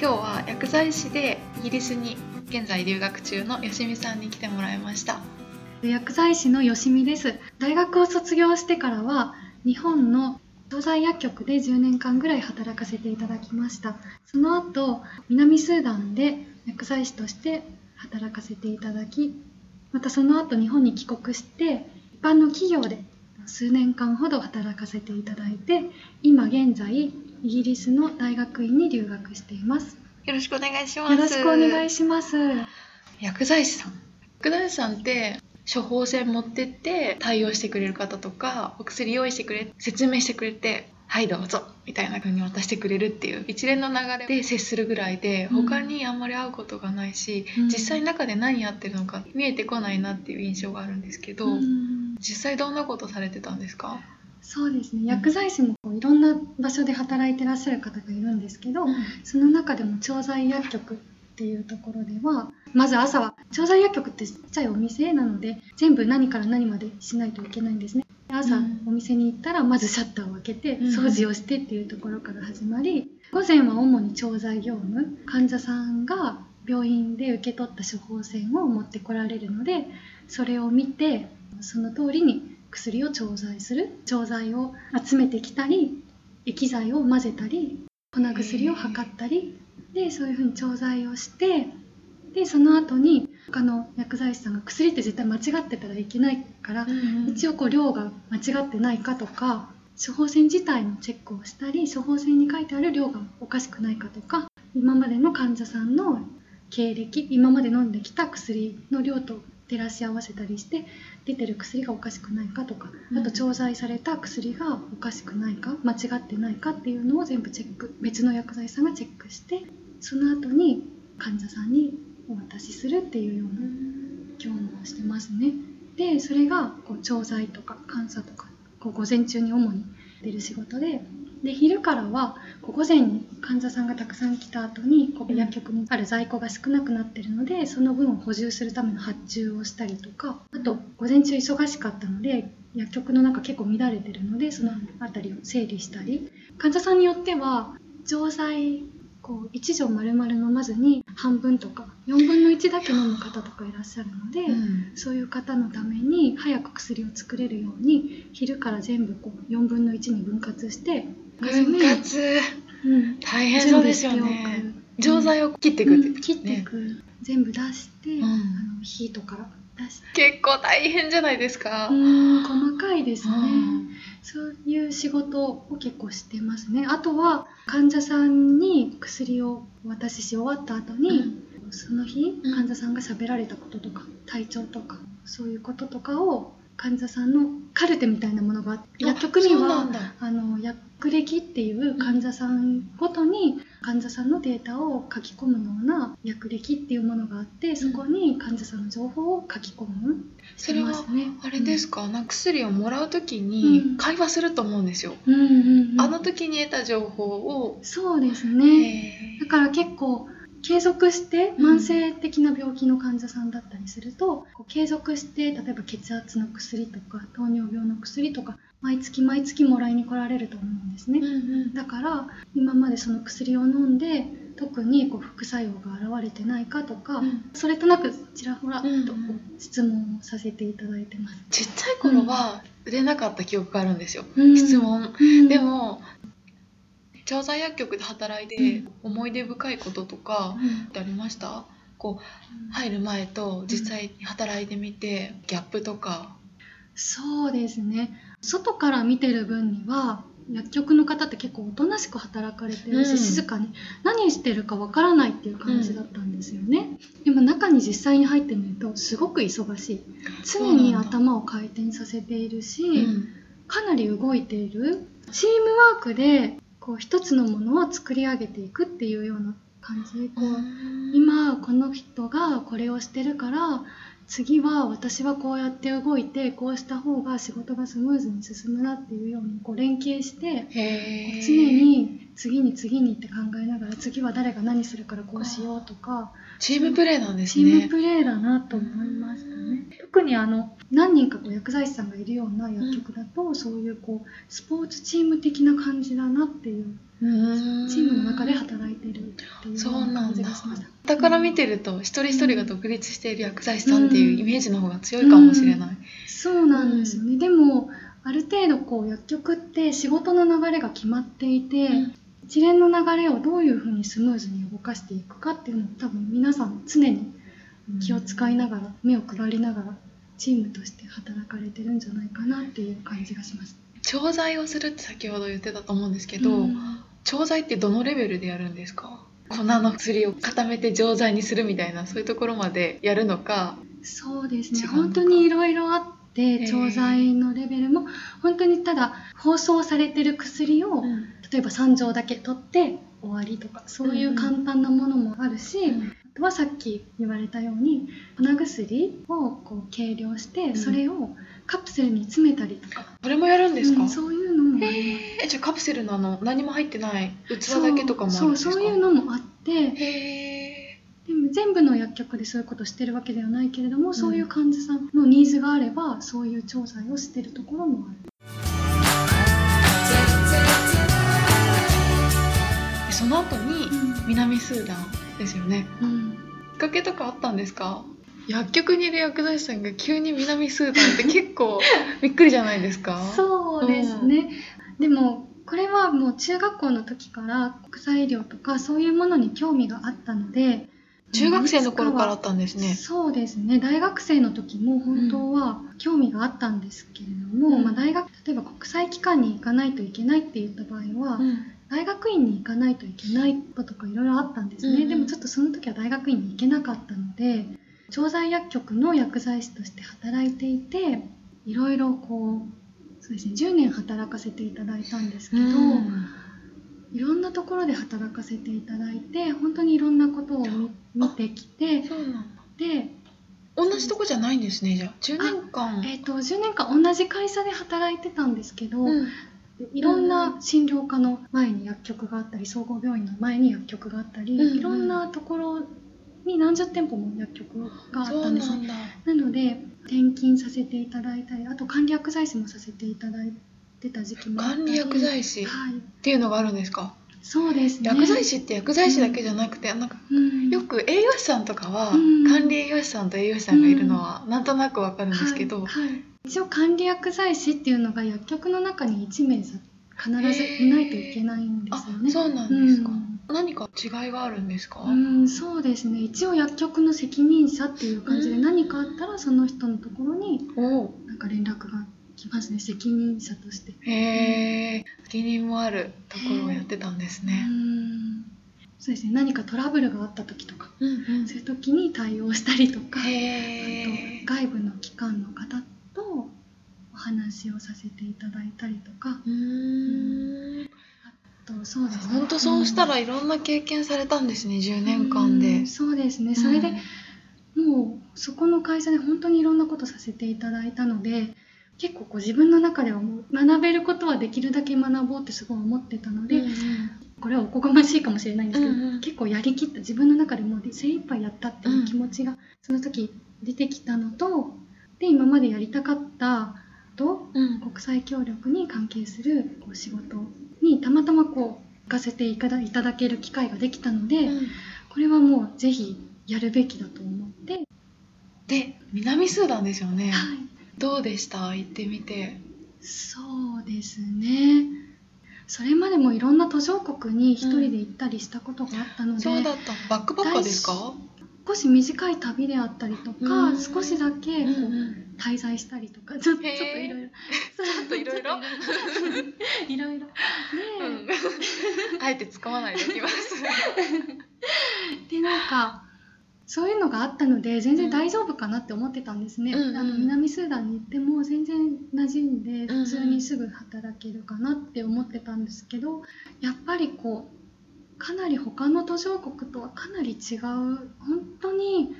今日は薬剤師でイギリスに現在留学中のよしみさんに来てもらいました。薬剤師のよしみです。大学を卒業してからは日本の調剤薬局で10年間ぐらい働かせていただきました。その後南スーダンで薬剤師として働かせていただきまたその後日本に帰国して一般の企業で数年間ほど働かせていただいて今現在イギリスの大学院に留学しています。よろしくお願いします。よろしくお願いします。薬剤師さん。薬剤師さんって処方箋持ってって対応してくれる方とかお薬用意してくれ説明してくれてはいどうぞみたいな風に渡してくれるっていう一連の流れで接するぐらいで他にあんまり会うことがないし、うん、実際中で何やってるのか見えてこないなっていう印象があるんですけど、うん、実際どんなことされてたんですか？そうですね。薬剤師もこういろんな場所で働いてらっしゃる方がいるんですけど、うん、その中でも調剤薬局っていうところではまず朝は調剤薬局ってちっちゃいお店なので全部何から何までしないといけないんですね。朝お店に行ったらまずシャッターを開けて掃除をしてっていうところから始まり午前は主に調剤業務患者さんが病院で受け取った処方箋を持ってこられるのでそれを見てその通りに薬を調剤する調剤を集めてきたり液剤を混ぜたり粉薬を測ったりでそういうふうに調剤をしてでその後に他の薬剤師さんが薬って絶対間違ってたらいけないから、うんうん、一応こう量が間違ってないかとか処方箋自体のチェックをしたり処方箋に書いてある量がおかしくないかとか今までの患者さんの経歴今まで飲んできた薬の量と照らし合わせたりして出てる薬がおかしくないかとかあと調剤された薬がおかしくないか間違ってないかっていうのを全部チェック別の薬剤師さんがチェックしてその後に患者さんにお渡しするっていうような業務をしてますね。でそれがこう調剤とか監査とかこう午前中に主に出る仕事でで昼からは午前に患者さんがたくさん来た後に薬局にある在庫が少なくなってるのでその分を補充するための発注をしたりとかあと午前中忙しかったので薬局の中結構乱れてるのでその辺りを整理したり。患者さんによっては錠剤こう1錠丸々飲まずに半分とか4分の1だけ飲む方とかいらっしゃるので、うん、そういう方のために早く薬を作れるように昼から全部こう4分の1に分割して分割、うん、大変そうですよね。錠剤を切っていく。って、うん、切っていく、全部出して、あのヒートか。ら結構大変じゃないですか。うん細かいですね、そういう仕事を結構してますね。あとは患者さんに薬をお渡しし終わった後に、うん、その日患者さんが喋られたこととか体調とかそういうこととかを患者さんのカルテみたいなものが薬局にはあの薬歴っていう患者さんごとに患者さんのデータを書き込むような薬歴っていうものがあってそこに患者さんの情報を書き込む、それはあれですか、うん、な薬をもらう時に会話すると思うんですよ、うんうんうん、あの時に得た情報を。そうですね。だから結構継続して慢性的な病気の患者さんだったりすると、うん、継続して例えば血圧の薬とか糖尿病の薬とか毎月毎月もらいに来られると思うんですね、うんうん、だから今までその薬を飲んで特にこう副作用が現れてないかとか、うん、それとなくちらほらと質問をさせていただいてます、ちっちゃい頃は売れなかった記憶があるんですよ、質問、でも調剤薬局で働いて思い出深いこととかってありました、こう入る前と実際に働いてみてギャップとか。そうですね。外から見てる分には薬局の方って結構おとなしく働かれてるし、うん、静かに何してるかわからないっていう感じだったんですよね、うん、でも中に実際に入ってみるとすごく忙しい。常に頭を回転させているし、うん、かなり動いている。チームワークでこう一つのものを作り上げていくっていうような感じ。こう今この人がこれをしてるから次は私はこうやって動いてこうした方が仕事がスムーズに進むなっていうようにこう連携して常に次に次にって考えながら次は誰が何するからこうしようとかチームプレーなんですね。チームプレーだなと思いましたね。うん特にあの何人かこう薬剤師さんがいるような薬局だと、そういうこうスポーツチーム的な感じだなっていううん。チームの中で働いてるっていうそうような感じがしました。だ。から見てると一人一人が独立している薬剤師さんっていうイメージの方が強いかもしれない、そうなんですよね、でもある程度こう薬局って仕事の流れが決まっていて、うん。一連の流れをどういうふうにスムーズに動かしていくかっていうのを多分皆さん常に気を使いながら、目を配りながらチームとして働かれてるんじゃないかなっていう感じがします。調剤をするって先ほど言ってたと思うんですけど、うん。調剤ってどのレベルでやるんですか？粉の薬を固めて錠剤にするみたいなそういうところまでやるのか？そうですね。本当にいろいろあって調剤のレベルも本当にただ包装されてる薬を、例えば3錠だけ取って終わりとかそういう簡単なものもあるし、あとはさっき言われたように粉薬をこう計量して、ん。それをカプセルに詰めたりとか、それもやるんですか、うんそういうのもあります。じゃあカプセルのあの何も入ってない器だけとかもあるんですか？そうそういうのもあってへえでも全部の薬局でそういうことをしてるわけではないけれども、そういう患者さんのニーズがあればそういう調査をしてるところもある。でその後に南スーダンですよね。うん。きっかけとかあったんですか？薬局にいる薬剤師さんが急に南スーダンって結構 びっくりじゃないですか？そうですね、でもこれはもう中学校の時から国際医療とかそういうものに興味があったので中学生の頃からあいったんですね。そうですね。大学生の時も本当は興味があったんですけれども、うん。まあ、大学例えば国際機関に行かないといけないって言った場合は、うん。大学院に行かないといけないこととかいろいろあったんですね、うん。うんでもちょっとその時は大学院に行けなかったので調剤薬局の薬剤師として働いていていろいろこうそうですね10年働かせていただいたんですけど、いろんなところで働かせていただいて本当にいろんなことを見見てきてで、同じとこじゃないんですねじゃあ。10年間。えー、と10年間同じ会社で働いてたんですけど、うん。いろんな診療科の前に薬局があったり総合病院の前に薬局があったり、うんうん。いろんなところに何十店舗も薬局があったんですなので転勤させていただいたりあと管理薬剤師もさせていただいてた時期もあったり。管理薬剤師っはい。ていうのがあるんですか？そうですね。薬剤師って薬剤師だけじゃなくてなんかうんよく栄養士さんとかはうん。管理栄養士さんと栄養士さんがいるのはなんとなくわかるんですけど、はい。はい。一応管理薬剤師っていうのが薬局の中に1名さ必ずいないといけないんですよね。あそうなんですか、うん。何か違いがあるんですか、うん、そうですね。一応薬局の責任者っていう感じでうん。何かあったらその人のところになんか連絡が来ますね責任者として。へえ責任もあるところをやってたんですうね、ん。そうですね。何かトラブルがあった時とかうんうん。そういう時に対応したりとかあと外部の機関の方とお話をさせていただいたりとか。うーん。あとそうですね。本当そうしたらいろんな経験されたんですね10年間で。うん。そうですね。それで、もうそこの会社で本当にいろんなことさせていただいたので結構こう自分の中ではもう学べることはできるだけ学ぼうってすごい思ってたので、うんうん。これはおこがましいかもしれないんですけど、うんうん。結構やりきった自分の中でもう精一杯やったっていう気持ちがその時出てきたのとで今までやりたかったとうん。国際協力に関係するこう仕事にたまたまこう行かせていただける機会ができたので、うん。これはもうぜひやるべきだと思って、で南スーダンですよね、はい、どうでした？行ってみて。そうですね。それまでもいろんな途上国に一人で行ったりしたことがあったので、そうだったバックパッカーですか？少し短い旅であったりとか、うん少しだけこう、うん滞在したりとかちょっといろいろ。ちょっといろいろ。いろいろ？で、うん。あえて使わないでおきます。でなんかそういうのがあったので全然大丈夫かなって思ってたんですね、うんうん。あの南スーダンに行っても全然馴染んで普通にすぐ働けるかなって思ってたんですけどやっぱりこうかなり他の途上国とはかなり違う。本当に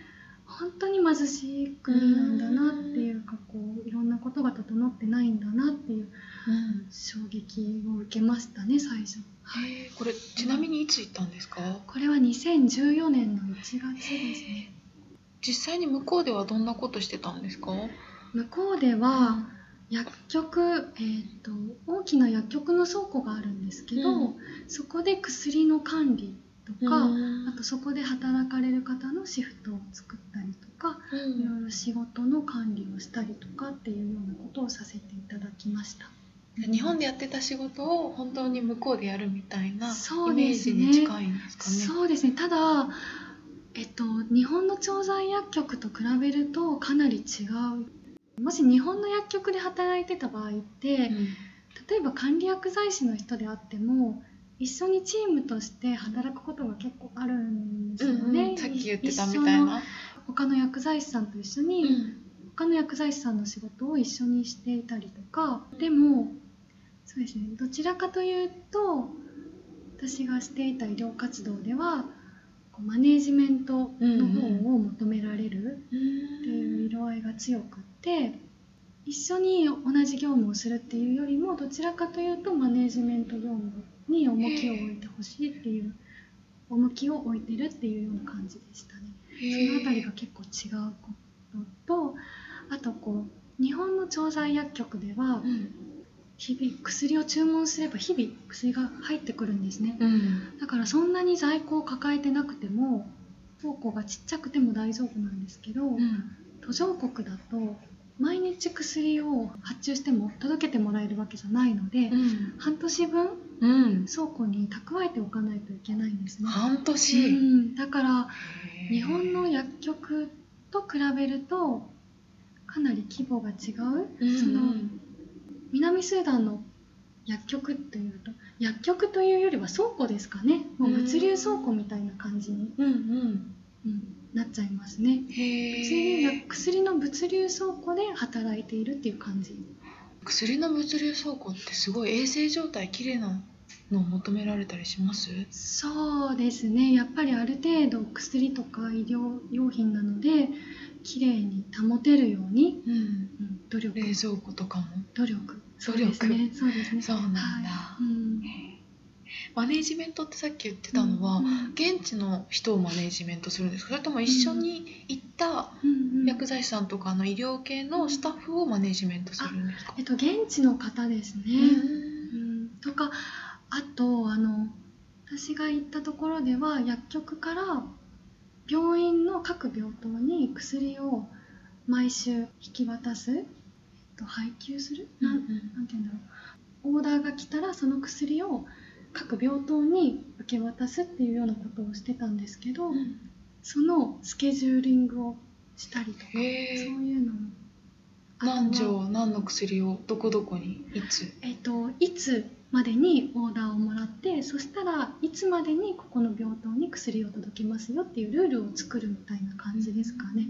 本当に貧しい国なんだなっていうかこういろんなことが整ってないんだなっていう衝撃を受けましたね最初。これちなみにいつ行ったんですか？これは2014年の1月ですね。実際に向こうではどんなことしてたんですか？向こうでは薬局、えー、と大きな薬局の倉庫があるんですけど、うん。そこで薬の管理とか、うん。あとそこで働かれる方のシフトを作ったりとか、いろいろ仕事の管理をしたりとかっていうようなことをさせていただきました。日本でやってた仕事を本当に向こうでやるみたいなイメージに近いんですかね。そうですね。ただ、えっと、日本の調剤薬局と比べるとかなり違う。もし日本の薬局で働いてた場合って、うん。例えば管理薬剤師の人であっても一緒にチームとして働くことが結構あるんですよね、さっき言ってたみたいな。他の薬剤師さんと一緒に、他の薬剤師さんの仕事を一緒にしていたりとか。でもそうですね。どちらかというと私がしていた医療活動ではこうマネージメントの方を求められるっていう色合いが強くって一緒に同じ業務をするっていうよりもどちらかというとマネージメント業務に重きを置いてほしいっていう重きを置いてるっていうような感じでしたね。そのあたりが結構違うこととあとこう日本の調剤薬局ではうん日々薬を注文すれば日々薬が入ってくるんですね。うん。だからそんなに在庫を抱えてなくても倉庫がちっちゃくても大丈夫なんですけど、うん。途上国だと毎日薬を発注しても届けてもらえるわけじゃないので、うん。半年分うん。倉庫に蓄えておかないといけないんですね、半う年。ん、だから日本の薬局と比べるとかなり規模が違う、うん。その南スーダンの薬局というと薬局というよりは倉庫ですかねもう物流倉庫みたいな感じに、うんうん。うんなっちゃいますねへ物流え。薬の物流倉庫で働いているっていう感じ薬の物流倉庫ってすごい衛生状態綺麗なのを求められたりします？そうですね。やっぱりある程度薬とか医療用品なので綺麗に保てるように、うん。うん、努力。冷蔵庫とかも？努力。そうですね。そうですね。そうなんだ。はい。うん。マネージメントってさっき言ってたのは、うん。現地の人をマネージメントするんですか？それとも一緒に行ったうんうん。薬剤師さんとかの医療系のスタッフをマネージメントするんですか？えっと現地の方ですね、うん。とかあとあの私が行ったところでは薬局から病院の各病棟に薬を毎週引き渡す、えっと、配給する、なんなんて言うんだろう。オーダーが来たらその薬を各病棟に受け渡すっていうようなことをしてたんですけど、そのスケジューリングをしたりとか、そういうのも。何錠何の薬をどこどこにいつ？えっと、いつまでにオーダーをもらってそしたらいつまでにここの病棟に薬を届けますよっていうルールを作るみたいな感じですかね、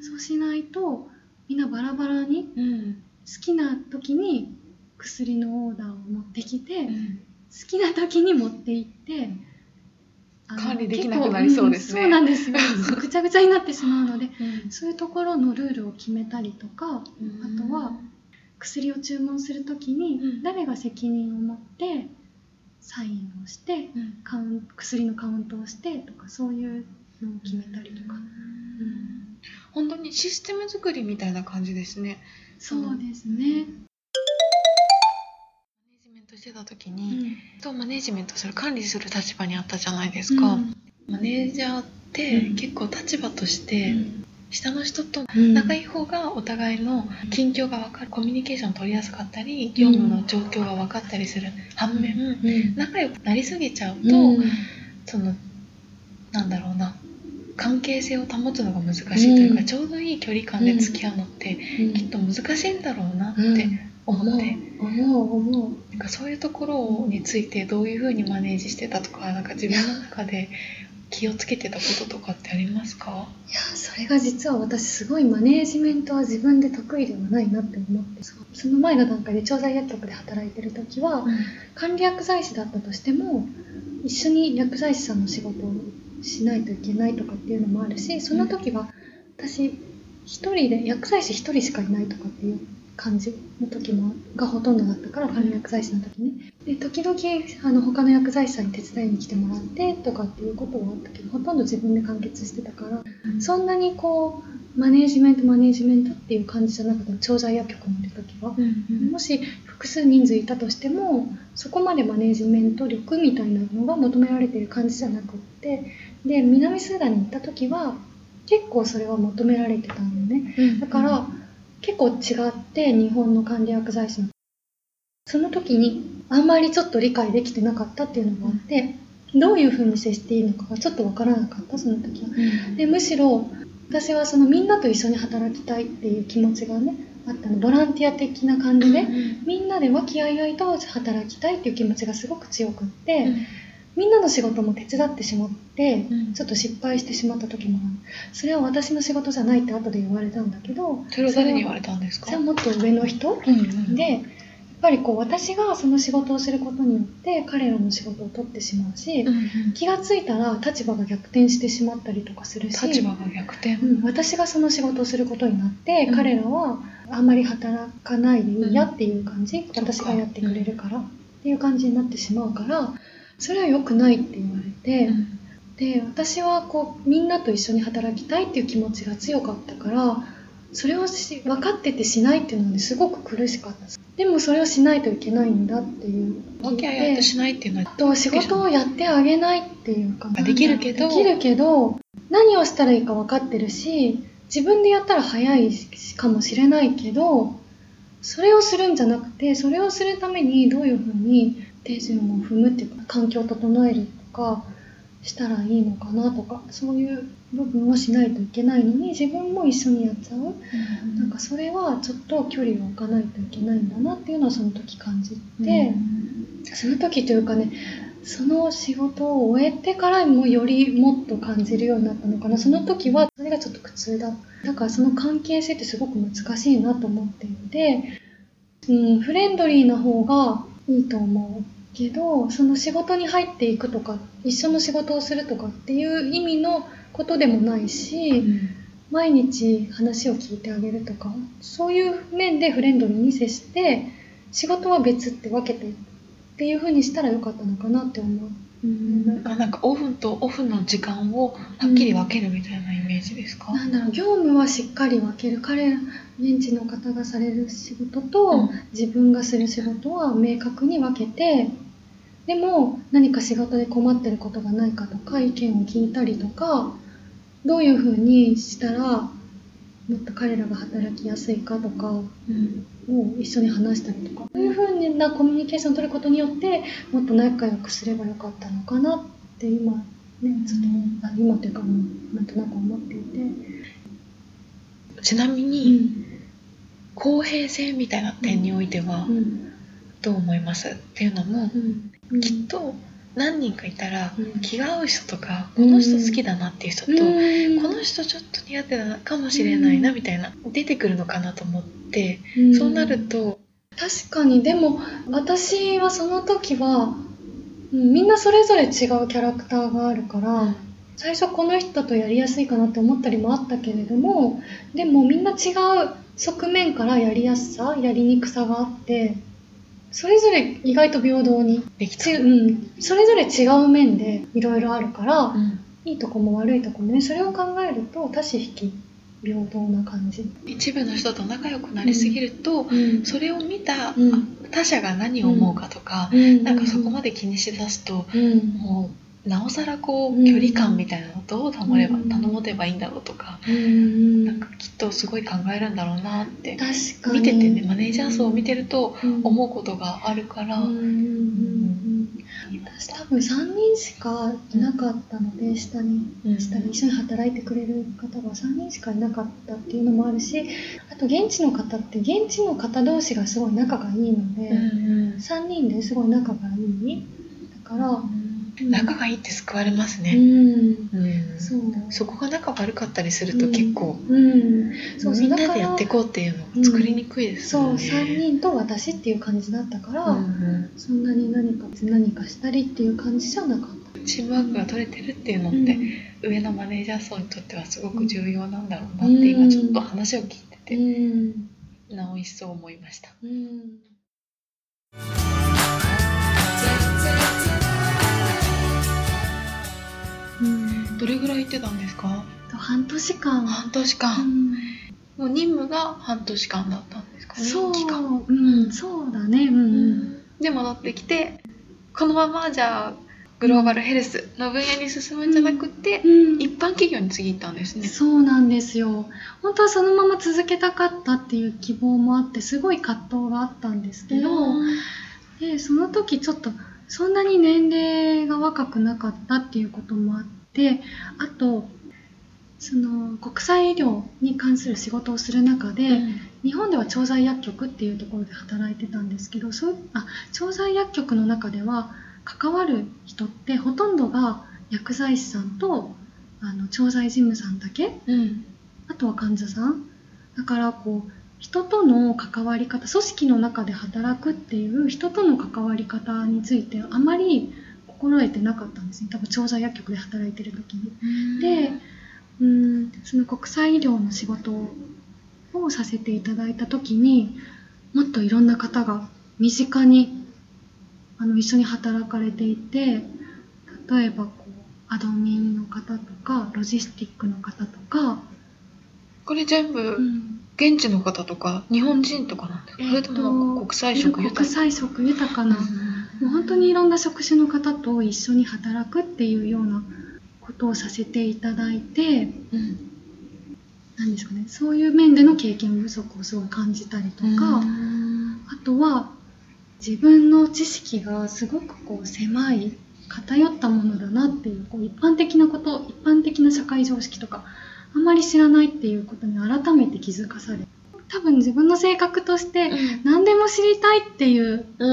そうしないとみんなバラバラにうん、好きな時に薬のオーダーを持ってきて、好うん。きな時に持って行って管理できなくなりそうですね。結構んそうなんですよ。ぐちゃぐちゃになってしまうのでうん。そういうところのルールを決めたりとかあとは薬を注文する時にうん。誰が責任を持ってサインをしてうん。カウン薬のカウントをしてとかそういうのを決めたりとか、本当にシステム作りみたいな感じですね。そうですね、マネジメントしてた時うに、んとマネジメントする管理する立場にあったじゃないですか、うん。マネージャーってうん結構立場として下の人とうん。仲いい方がお互いの近況が分かるコミュニケーション取りやすかったり業務の状況が分かったりする反面うん。仲良くなりすぎちゃうと、うん。そのなんだろうな関係性を保つのが難しいというか、うん。ちょうどいい距離感で付き合うのって、うん。きっと難しいんだろうなっうん。て思って、思う思う。なんかそういうところについてどういうふうにマネージしてたとかなんか自分の中で気をつけてたこととかってありますか？いやそれが実は私すごいマネージメントは自分で得意ではないなって思ってその前の段階で調剤薬局で働いてる時は、管理薬剤師だったとしても一緒に薬剤師さんの仕事をしないといけないとかっていうのもあるしその時は私一人で薬剤師一人しかいないとかっていう感じの時もがほとんどだったから管理薬剤師の時ね。で時々あの他の薬剤師さんに手伝いに来てもらってとかっていうことはあったけどほとんど自分で完結してたからそんなにこうマネージメントマネージメントっていう感じじゃなくて調剤薬局にいる時はもし複数人数いたとしてもそこまでマネージメント力みたいなのが求められている感じじゃなくってで南スーダンに行った時は結構それは求められてたんだよねだから結構違って日本の管理薬剤師の。その時にあんまりちょっと理解できてなかったっていうのがあってどういうふうに接していいのかがちょっとわからなかったその時は。でむしろ私はそのみんなと一緒に働きたいっていう気持ちがねあったの。ボランティア的な感じで、みんなで和気あいあいと働きたいっていう気持ちがすごく強くって、みんなの仕事も手伝ってしまって、うん。ちょっと失敗してしまった時もある。それは私の仕事じゃないって後で言われたんだけどそれは誰に言われたんですか？それはもっと上の人うんうんでやっぱりこう私がその仕事をすることによって彼らの仕事を取ってしまうし、うんうん。気がついたら立場が逆転してしまったりとかするし立場が逆転。うん、私がその仕事をすることになって、うん。彼らはあんまり働かないでいいやっていう感じ、私がやってくれるから、っていう感じになってしまうからそれは良くないって言われて、うん。で私はこうみんなと一緒に働きたいっていう気持ちが強かったからそれをし分かっててしないっていうのですごく苦しかったでもそれをしないといけないんだっていう。わけあいあいとしないっていうのはと仕事をやってあげないっていうかあできるけど。できるけど何をしたらいいか分かってるし自分でやったら早いかもしれないけどそれをするんじゃなくてそれをするためにどういうふうに手順を踏むっていうか環境を整えるとかしたらいいのかなとかそういう部分をしないといけないのに自分も一緒にやっちゃう。なんかそれはちょっと距離を置かないといけないんだなっていうのはその時感じて。その時というかねその仕事を終えてからもよりもっと感じるようになったのかな。その時はそれがちょっと苦痛だだからその関係性ってすごく難しいなと思っていて、うん、フレンドリーな方がいいと思うけどその仕事に入っていくとか一緒の仕事をするとかっていう意味のことでもないし、毎日話を聞いてあげるとかそういう面でフレンドリーに接して仕事は別って分けてっていう風にしたらよかったのかなって思う。あなんかオフとオフの時間をはっきり分けるみたいなイメージですか、なんだろう業務はしっかり分ける彼ら現地の方がされる仕事と、うん。自分がする仕事は明確に分けてでも何か仕事で困ってることがないかとか意見を聞いたりとかどういう風にしたらもっと彼らが働きやすいかとかうんを一緒に話したりとかそういう風なコミュニケーションを取ることによってもっと仲良くすればよかったのかなって今ねちょっと、あ今というかもうなんとなく思っていて。ちなみうに、ん公平性みたいな点においてはうんどう思いますっていうのもうんきっと何人かいたらうん。気が合う人とかうんこの人好きだなっていう人とうん。この人ちょっと苦手だかもしれないなみたいな出てくるのかなと思ってうん。そうなると確かにでも私はその時は、うんみんなそれぞれ違うキャラクターがあるから最初この人とやりやすいかなって思ったりもあったけれどもでもみんな違う側面からやりやすさやりにくさがあってそれぞれ意外と平等にできた。ち、うん、それぞれ違う面でいろいろあるから、うん。いいとこも悪いとこもねそれを考えると多子引き平等な感じ、一部の人と仲良くなりすぎるとうん。それを見たうん。他者が何を思うかとかうん。なんかそこまで気にしだすとうん。もうなおさらこううん距離感みたいなのをどう保ればうん。頼もてばいいんだろうとかうん。なんかきっとすごい考えるんだろうなって確かに。見ててねマネージャー層を見てるとうん。思うことがあるから、うん私多分3人しかいなかったので下にうん。下に一緒に働いてくれる方が3人しかいなかったっていうのもあるしあと現地の方って現地の方同士がすごい仲がいいので、うん3人ですごい仲がいい。だから、うん仲がいいって救われますね、うん。うん。そう。そこが仲悪かったりすると結構、うん。そうそうみんなでやっていこうっていうのを作りにくいですそうよね、3人と私っていう感じだったから、そんなに何か何かしたりっていう感じじゃなかった。チームワークが取れてるっていうのっうん。て、上のマネージャー層にとってはすごく重要なんだろうなって今ちょっと話を聞いててうん。なお一層思いました。うんうんってたんですか？と半年間。半年間、うん。もう任務が半年間だったんですか？そう。任期間。うん、そうだね。うんうん。で戻ってきてこのままじゃあグローバルヘルスの分野に進むんじゃなくて、うん。一般企業に次行ったんですね。そうなんですよ。本当はそのまま続けたかったっていう希望もあってすごい葛藤があったんですけど、でその時ちょっとそんなに年齢が若くなかったっていうこともあってあとその国際医療に関する仕事をする中で、うん。日本では調剤薬局っていうところで働いてたんですけどそうあ調剤薬局の中では関わる人ってほとんどが薬剤師さんとあの調剤事務さんだけうん。あとは患者さん。だからこう人との関わり方組織の中で働くっていう人との関わり方についてあまり心得てなかったんですね。多分調剤薬局で働いてる時に。でうんその国際医療の仕事をさせていただいた時にもっといろんな方が身近にあの一緒に働かれていて例えばこうアドミンの方とかロジスティックの方とか、これ全部うん。現地の方とか日本人とかなんですか、それとも国際色豊か国際色豊かな、もう本当にいろんな職種の方と一緒に働くっていうようなことをさせていただいてうん。なんですかね。そういう面での経験不足をすごい感じたりとか、うん。あとは自分の知識がすごくこう狭い偏ったものだなっていうこう一般的なこと一般的な社会常識とかあんまり知らないっていうことに改めて気づかされ多分自分の性格として何でも知りたいっていうう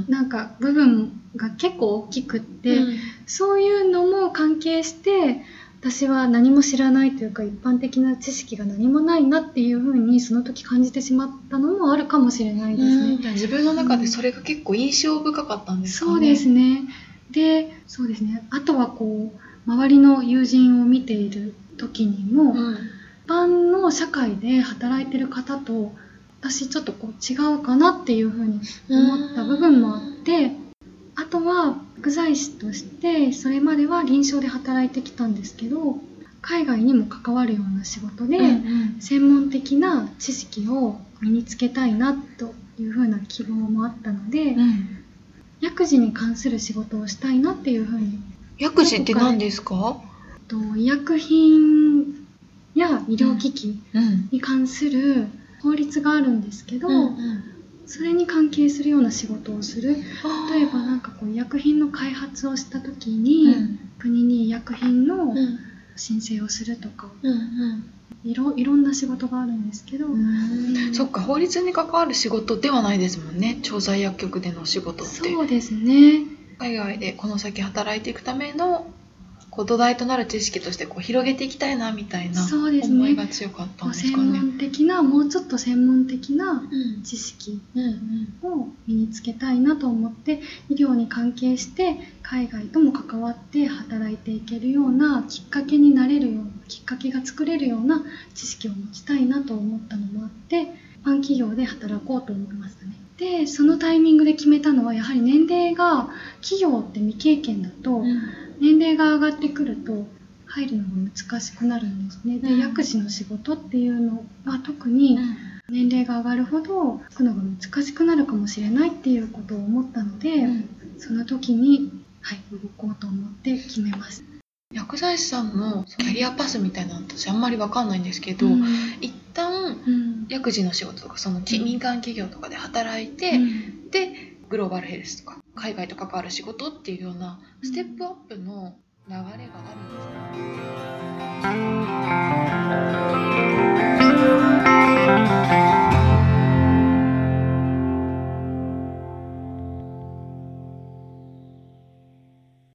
んなんか部分が結構大きくって、そういうのも関係して私は何も知らないというか一般的な知識が何もないなっていうふうにその時感じてしまったのもあるかもしれないですね。うん自分の中でそれが結構印象深かったんですかねそうですね。で、そうですね。あとはこう周りの友人を見ている時にも、うん一般の社会で働いてる方と私ちょっとこう違うかなっていうふうに思った部分もあってあとは薬剤師としてそれまでは臨床で働いてきたんですけど海外にも関わるような仕事で、うん専門的な知識を身につけたいなというふうな希望もあったので、うん。薬事に関する仕事をしたいなっていうふうに。薬事って何ですか？と医薬品や医療機器うん。に関する法律があるんですけど、それに関係するような仕事をする。例えばなんかこう医薬品の開発をした時に、国に医薬品の申請をするとかいろいろんな仕事があるんですけど、そっか法律に関わる仕事ではないですもんね。調剤薬局での仕事って。そうですね。海外でこの先働いていくためのこう土台となる知識としてこう広げていきたいなみたいな思いが強かったんです専かね。門的なもうちょっと専門的なうん知識うんを身につけたいなと思って医療に関係して海外とも関わって働いていけるようなきっかけになれるようなきっかけが作れるような知識を持ちたいなと思ったのもあって一般企業で働こうと思いましたね。でそのタイミングで決めたのはやはり年齢が企業って未経験だとうん年齢が上がってくると入るのが難しくなるんですね。でうん。薬事の仕事っていうのは特に年齢が上がるほどつくのが難しくなるかもしれないっていうことを思ったので、うん。その時に、はい、動こうと思って決めました。薬剤師さんのキャリアパスみたいなの私あんまりわかんないんですけど、うん。一旦うん。薬事の仕事とかそのき民間企業とかで働いて、うん。でグローバルヘルスとか海外と関わる仕事っていうようなステップアップの流れがあるんですね。